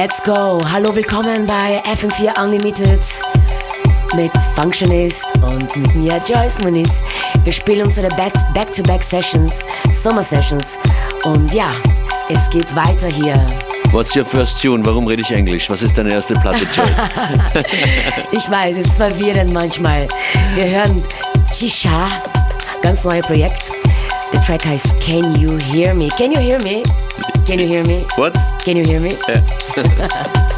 Let's go. Hallo, willkommen bei FM4 Unlimited mit Functionist und mit mir Joyce Muniz. Wir spielen unsere Back-to-Back-Sessions, Sommer-Sessions. Und ja, es geht weiter hier. What's your first tune? Warum rede ich Englisch? Was ist deine erste Platte, Joyce? ich weiß, es ist verwirrend manchmal. Wir hören Chisha, ganz neues Projekt. The track heißt Can You Hear Me? Can you hear me? Can you hear me? What? Can you hear me? Yeah.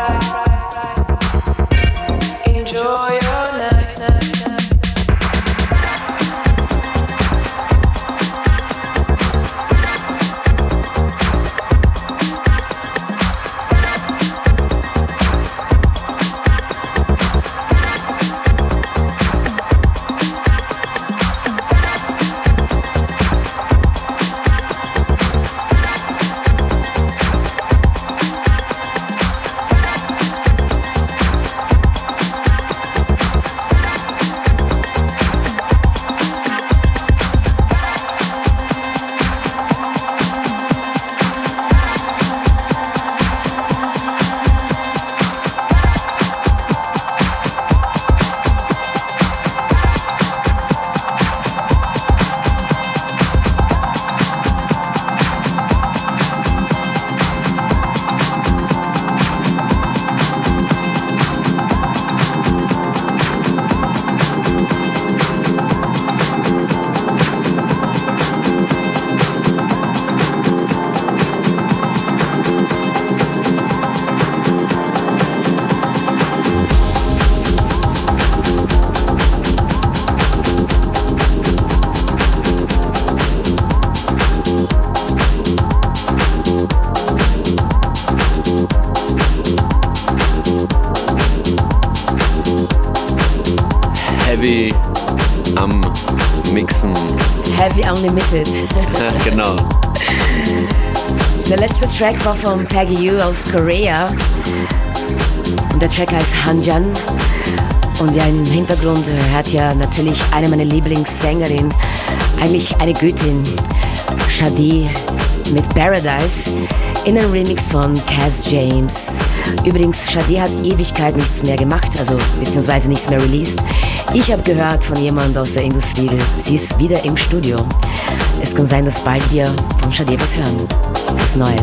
right, right. Limited. genau. Der letzte Track war von Peggy U aus Korea. Der Track heißt Hanjan. Und ja, im Hintergrund hört ja natürlich eine meiner Lieblingssängerinnen, eigentlich eine Göttin, Shadi mit Paradise in einem Remix von Cass James. Übrigens, Shadi hat Ewigkeit nichts mehr gemacht, also beziehungsweise nichts mehr released. Ich habe gehört von jemand aus der Industrie, sie ist wieder im Studio. Es kann sein, dass bald wir von Shadi was hören. Was Neues.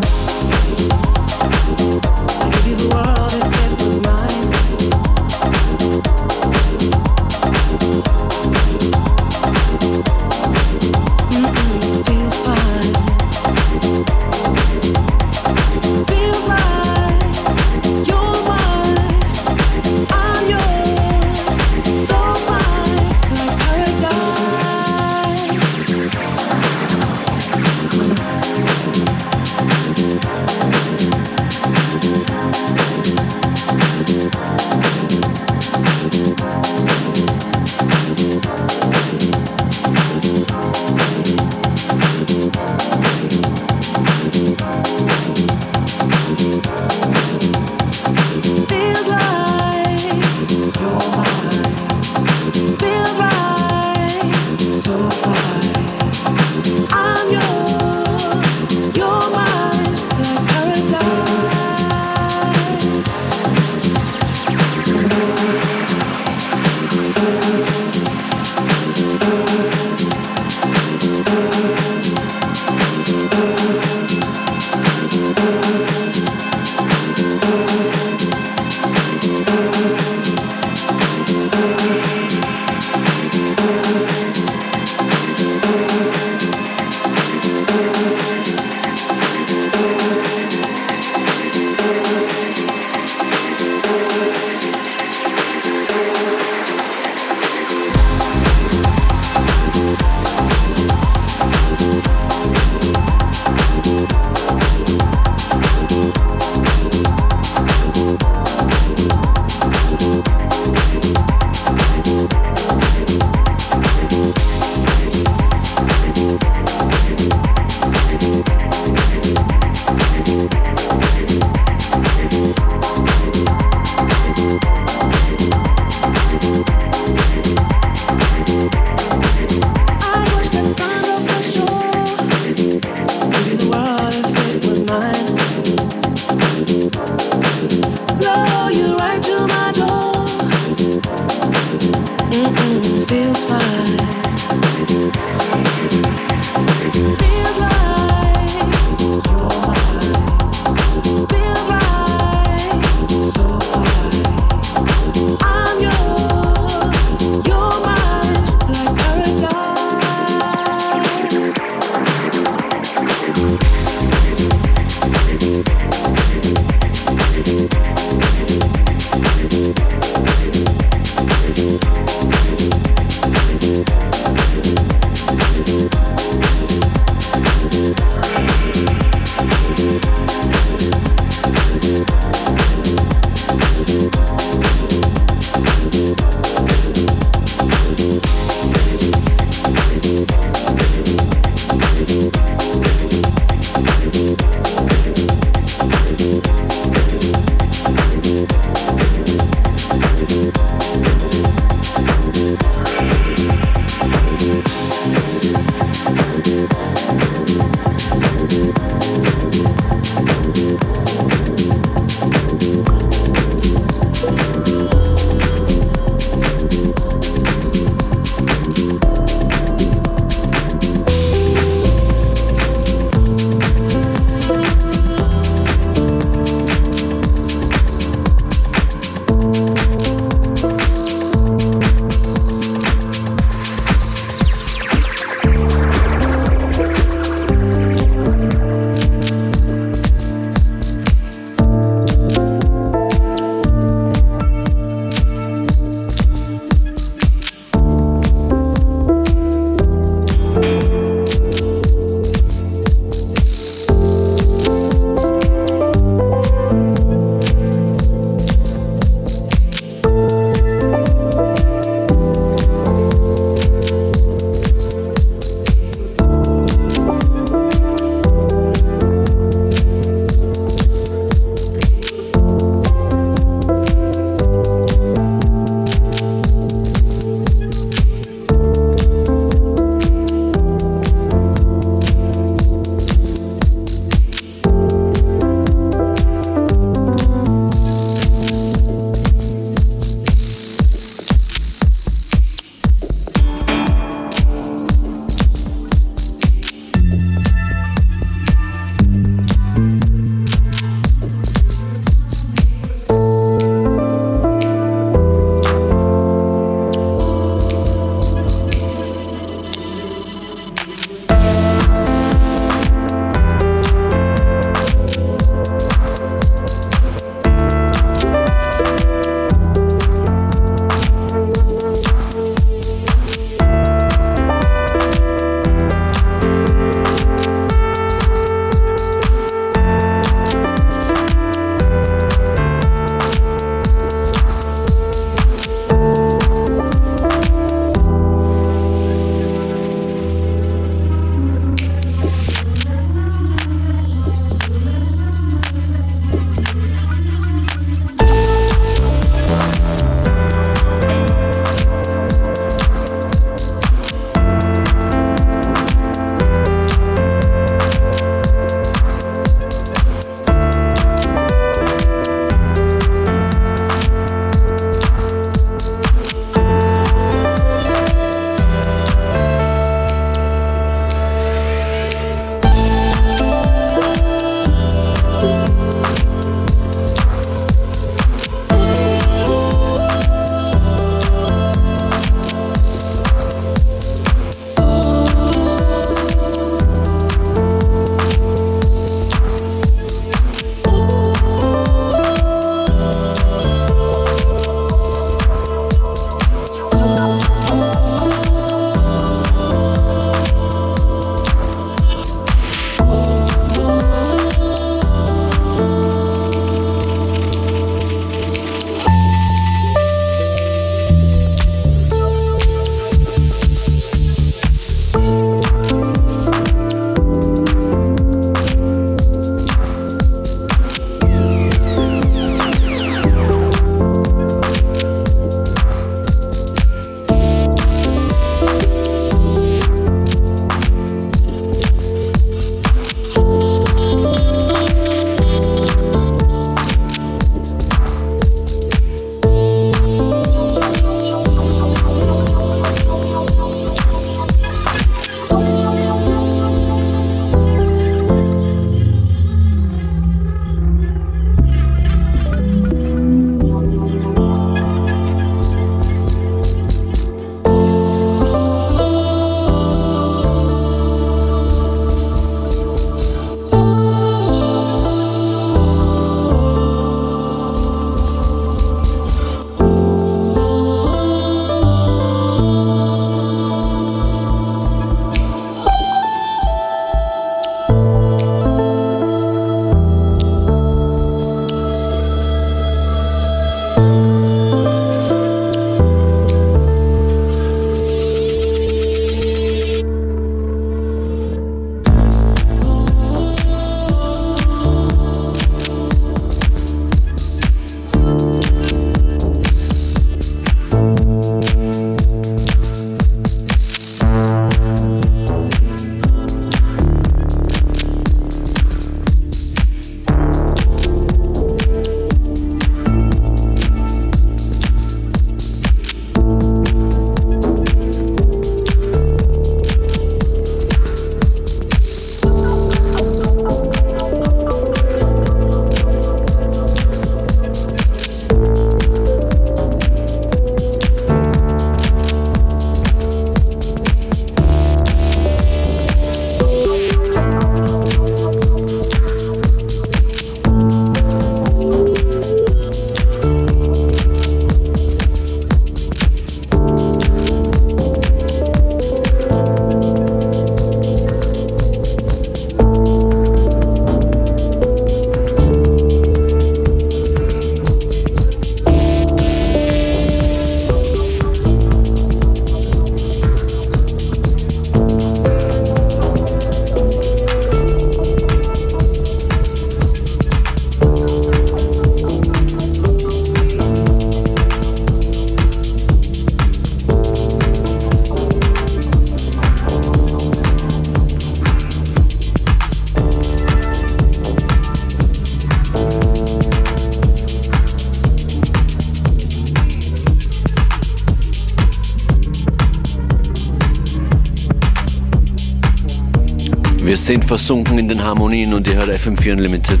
Versunken in den Harmonien und ihr hört FM4 Unlimited.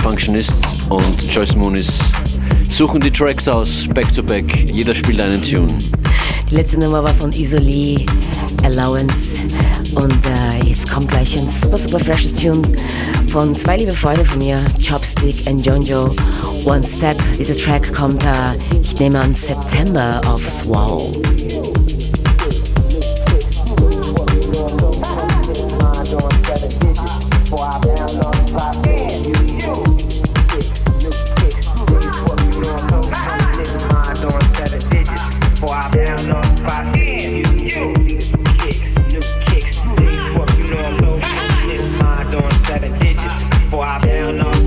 Functionist und Joyce Moonis suchen die Tracks aus, back to back. Jeder spielt einen Tune. Die letzte Nummer war von Isolee, Allowance. Und äh, jetzt kommt gleich ein super, super freshes Tune von zwei liebe Freunde von mir, Chopstick und Jonjo. One Step. Dieser Track kommt, äh, ich nehme an, September auf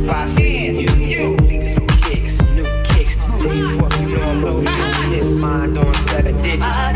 I see you. New kicks, new kicks. You. Mind on seven digits.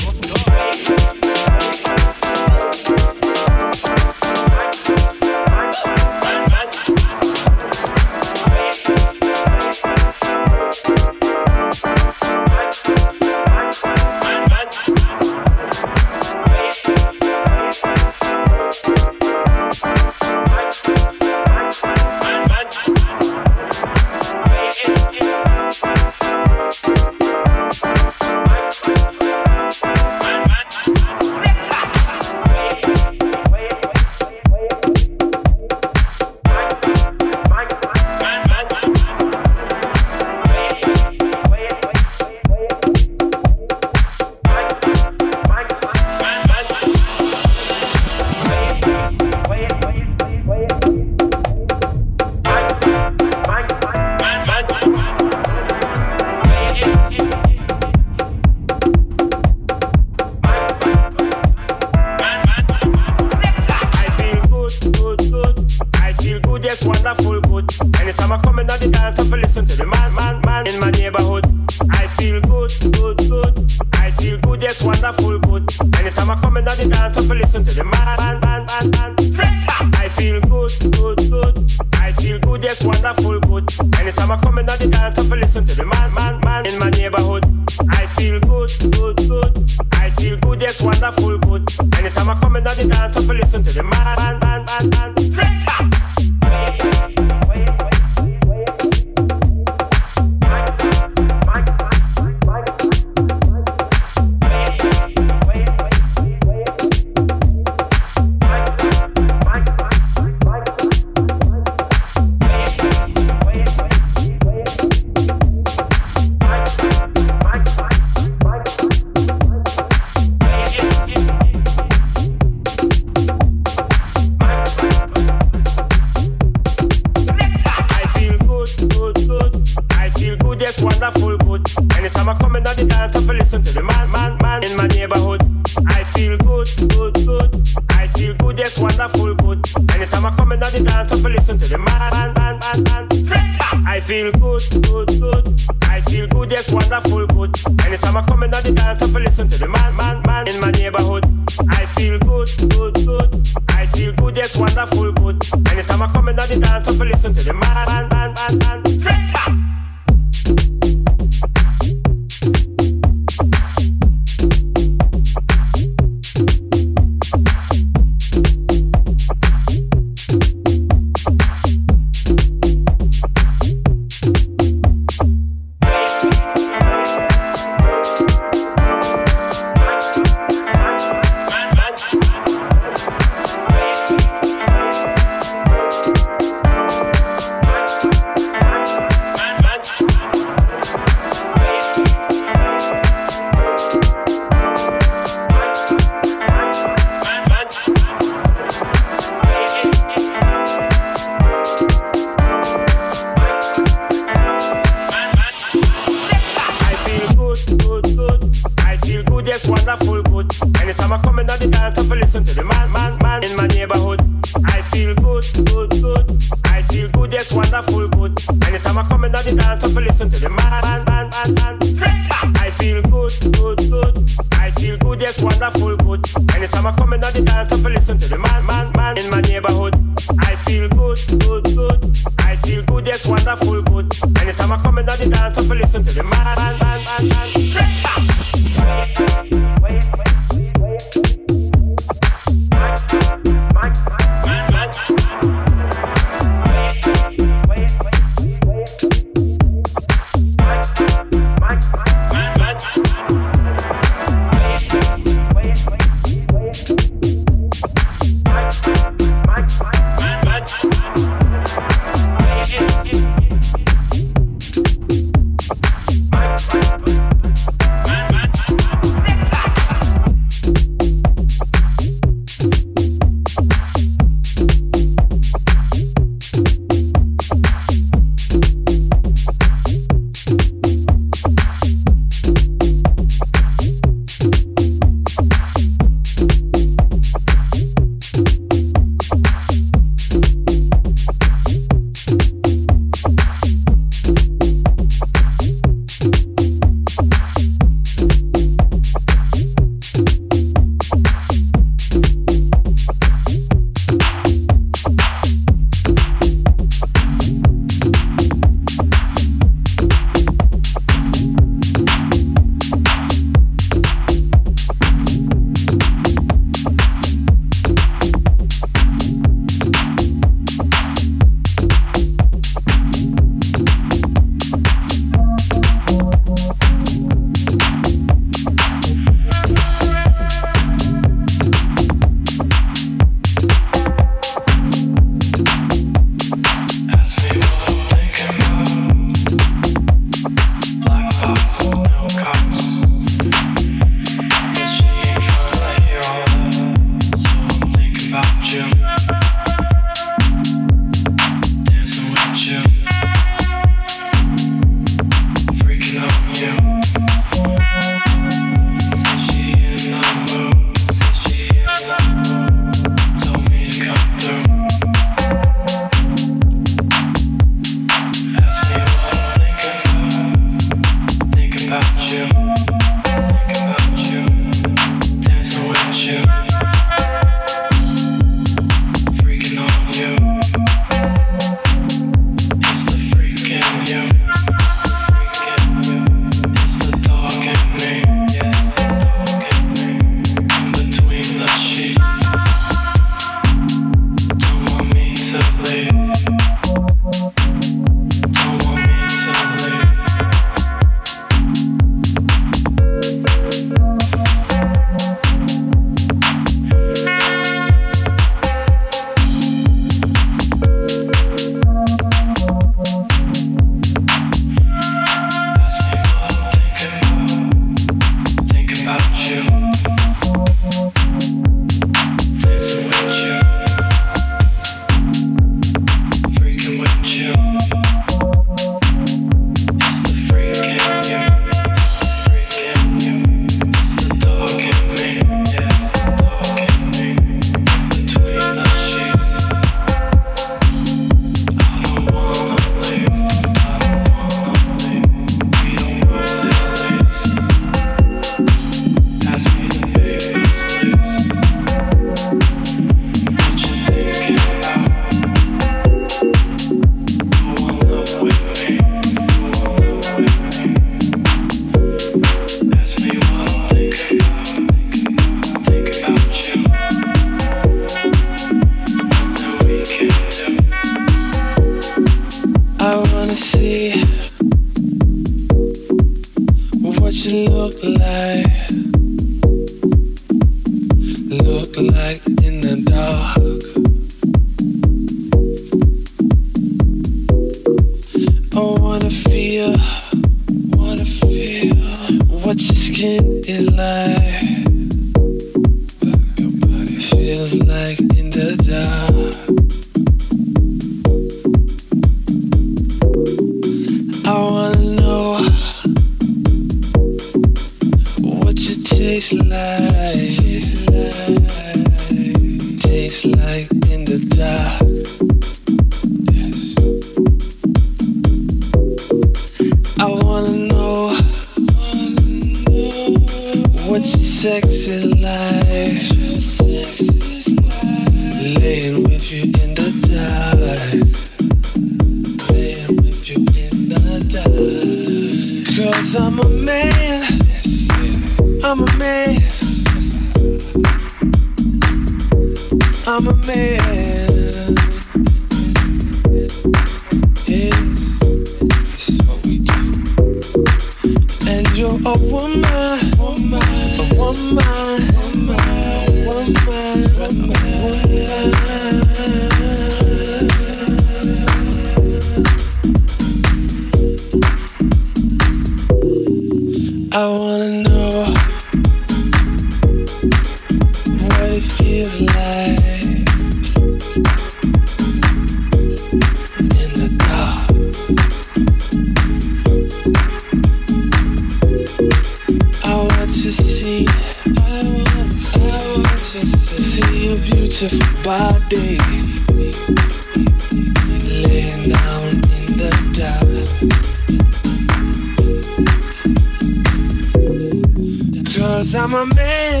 Cause I'm a man.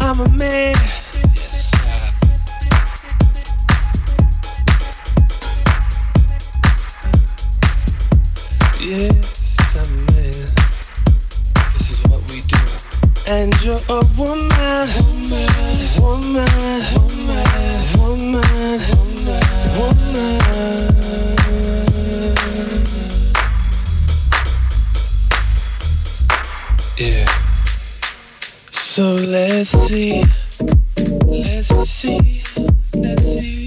I'm a man. Yes, I'm a man. This is what we do. And you're a woman. Woman. Woman. Woman. Woman. Woman. woman. So let's see, let's see, let's see,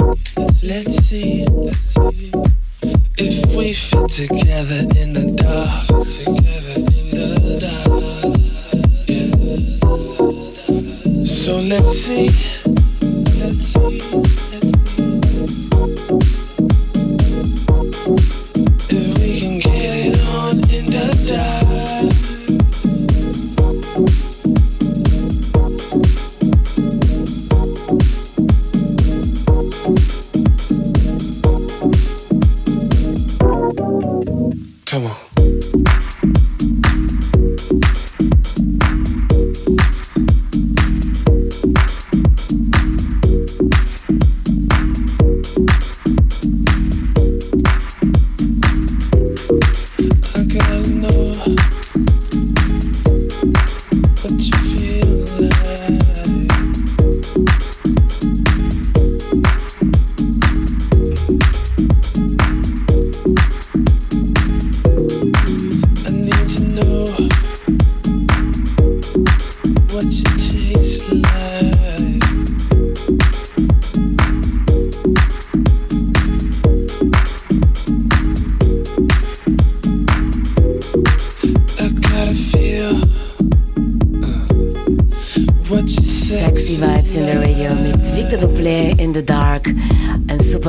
let's see, let's see if we fit together in the dark. Together in the dark. Yeah. So let's see.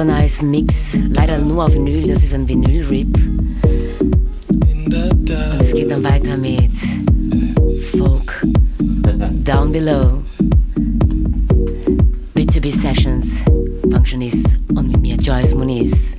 super nice Mix. Leider nur auf Vinyl, das ist ein Vinyl-Rip. Und es geht dann weiter mit Folk, Down Below, B2B Sessions, Pensionist und mit mir Joyce Muniz.